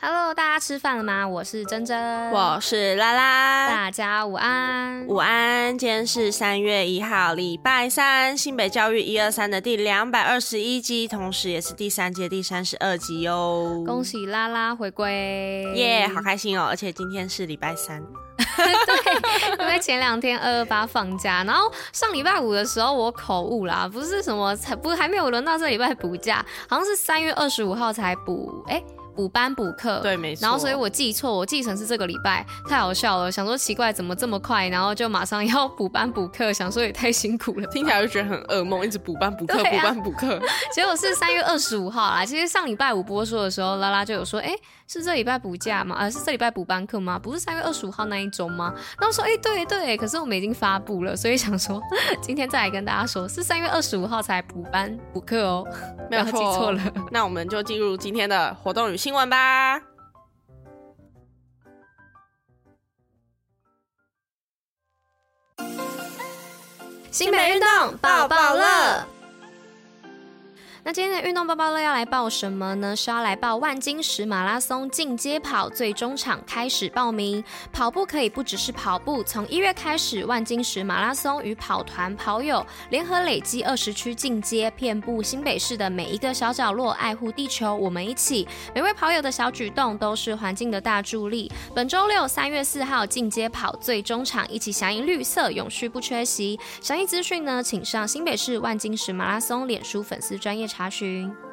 Hello，大家吃饭了吗？我是珍珍，我是拉拉，大家午安，午安。今天是三月一号，礼拜三，新北教育一二三的第两百二十一集，同时也是第三届第三十二集哟。恭喜拉拉回归，耶，yeah, 好开心哦！而且今天是礼拜三，对，因为前两天二二八放假，然后上礼拜五的时候我口误啦，不是什么才不还没有轮到这礼拜补假，好像是三月二十五号才补，哎。补班补课，对，没错。然后所以我记错，我记成是这个礼拜，太好笑了。想说奇怪，怎么这么快，然后就马上要补班补课，想说也太辛苦了，听起来就觉得很噩梦，一直补班补课，补、啊、班补课。结果是三月二十五号啦。其实上礼拜五播出的时候，拉拉就有说，哎，是这礼拜补假吗？啊，是这礼拜补班课吗？不是三月二十五号那一周吗？然后说，哎，对对，可是我们已经发布了，所以想说 今天再来跟大家说，是三月二十五号才补班补课哦，没有记错了。那我们就进入今天的活动与新闻吧。新北运动抱抱乐。那今天的运动包包乐要来报什么呢？是要来报万金石马拉松进阶跑最终场开始报名。跑步可以不只是跑步，从一月开始，万金石马拉松与跑团跑友联合累积二十区进阶，遍布新北市的每一个小角落，爱护地球，我们一起。每位跑友的小举动都是环境的大助力。本周六三月四号进阶跑最终场，一起响应绿色，永续不缺席。详细资讯呢，请上新北市万金石马拉松脸书粉丝专页查询。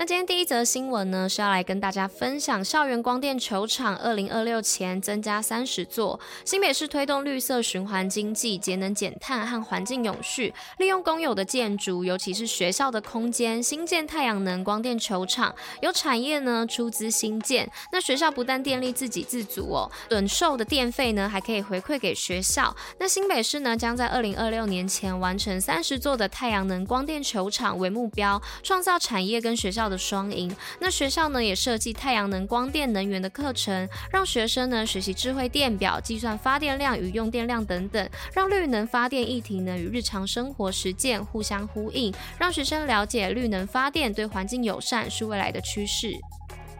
那今天第一则新闻呢，是要来跟大家分享校园光电球场二零二六前增加三十座。新北市推动绿色循环经济、节能减碳和环境永续，利用公有的建筑，尤其是学校的空间，新建太阳能光电球场，由产业呢出资新建。那学校不但电力自给自足哦，趸售的电费呢还可以回馈给学校。那新北市呢将在二零二六年前完成三十座的太阳能光电球场为目标，创造产业跟学校的双赢。那学校呢也设计太阳能光电能源的课程，让学生呢学习智慧电表、计算发电量与用电量等等，让绿能发电议题呢与日常生活实践互相呼应，让学生了解绿能发电对环境友善是未来的趋势。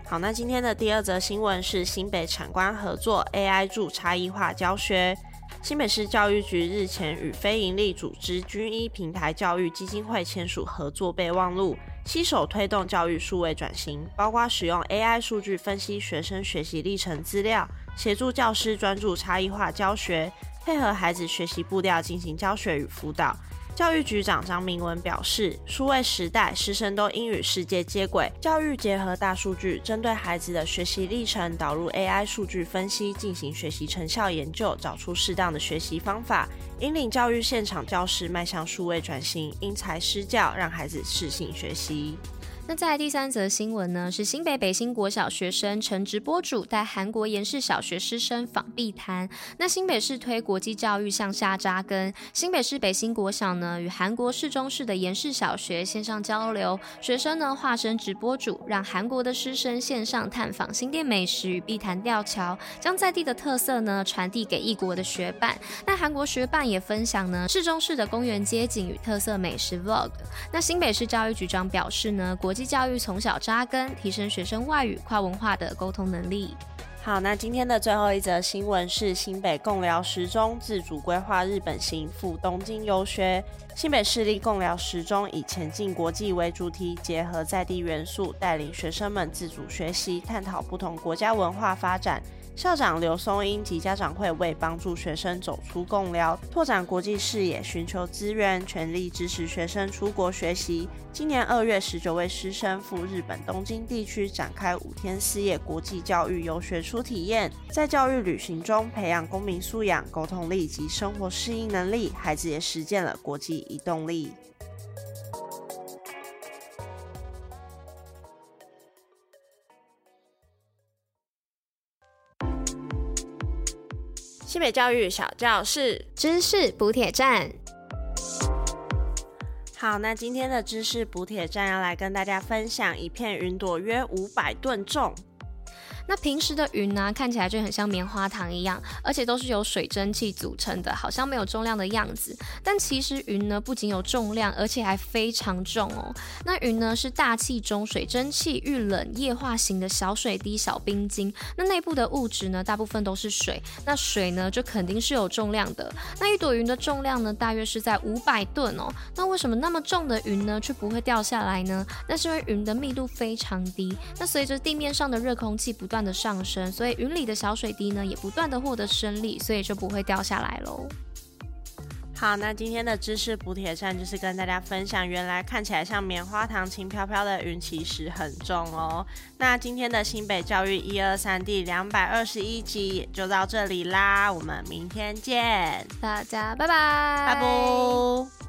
好，那今天的第二则新闻是新北产官合作 AI 助差异化教学。新北市教育局日前与非营利组织军医平台教育基金会签署合作备忘录，携手推动教育数位转型，包括使用 AI 数据分析学生学习历程资料，协助教师专注差异化教学，配合孩子学习步调进行教学与辅导。教育局长张明文表示，数位时代，师生都应与世界接轨。教育结合大数据，针对孩子的学习历程导入 AI 数据分析，进行学习成效研究，找出适当的学习方法，引领教育现场教师迈向数位转型，因材施教，让孩子适性学习。那再来第三则新闻呢，是新北北新国小学生陈直播主带韩国延世小学师生访碧潭。那新北市推国际教育向下扎根，新北市北新国小呢与韩国市中市的延世小学线上交流，学生呢化身直播主，让韩国的师生线上探访新店美食与碧潭吊桥，将在地的特色呢传递给异国的学伴。那韩国学伴也分享呢市中市的公园街景与特色美食 Vlog。那新北市教育局长表示呢国教育从小扎根，提升学生外语跨文化的沟通能力。好，那今天的最后一则新闻是新北共寮十中自主规划日本行赴东京游学。新北市立共寮十中以前进国际为主题，结合在地元素，带领学生们自主学习，探讨不同国家文化发展。校长刘松英及家长会为帮助学生走出贡寮，拓展国际视野，寻求资源，全力支持学生出国学习。今年二月，十九位师生赴日本东京地区展开五天四夜国际教育游学初体验，在教育旅行中培养公民素养、沟通力及生活适应能力，孩子也实践了国际移动力。新北教育小教室，知识补铁站。好，那今天的知识补铁站要来跟大家分享，一片云朵约五百吨重。那平时的云呢、啊，看起来就很像棉花糖一样，而且都是由水蒸气组成的，好像没有重量的样子。但其实云呢，不仅有重量，而且还非常重哦。那云呢，是大气中水蒸气遇冷液化型的小水滴、小冰晶。那内部的物质呢，大部分都是水。那水呢，就肯定是有重量的。那一朵云的重量呢，大约是在五百吨哦。那为什么那么重的云呢，却不会掉下来呢？那是因为云的密度非常低。那随着地面上的热空气不断的上升，所以云里的小水滴呢，也不断的获得升力，所以就不会掉下来喽。好，那今天的知识补铁站就是跟大家分享，原来看起来像棉花糖轻飘飘的云，其实很重哦。那今天的新北教育一二三第两百二十一集也就到这里啦，我们明天见，大家拜拜，拜拜。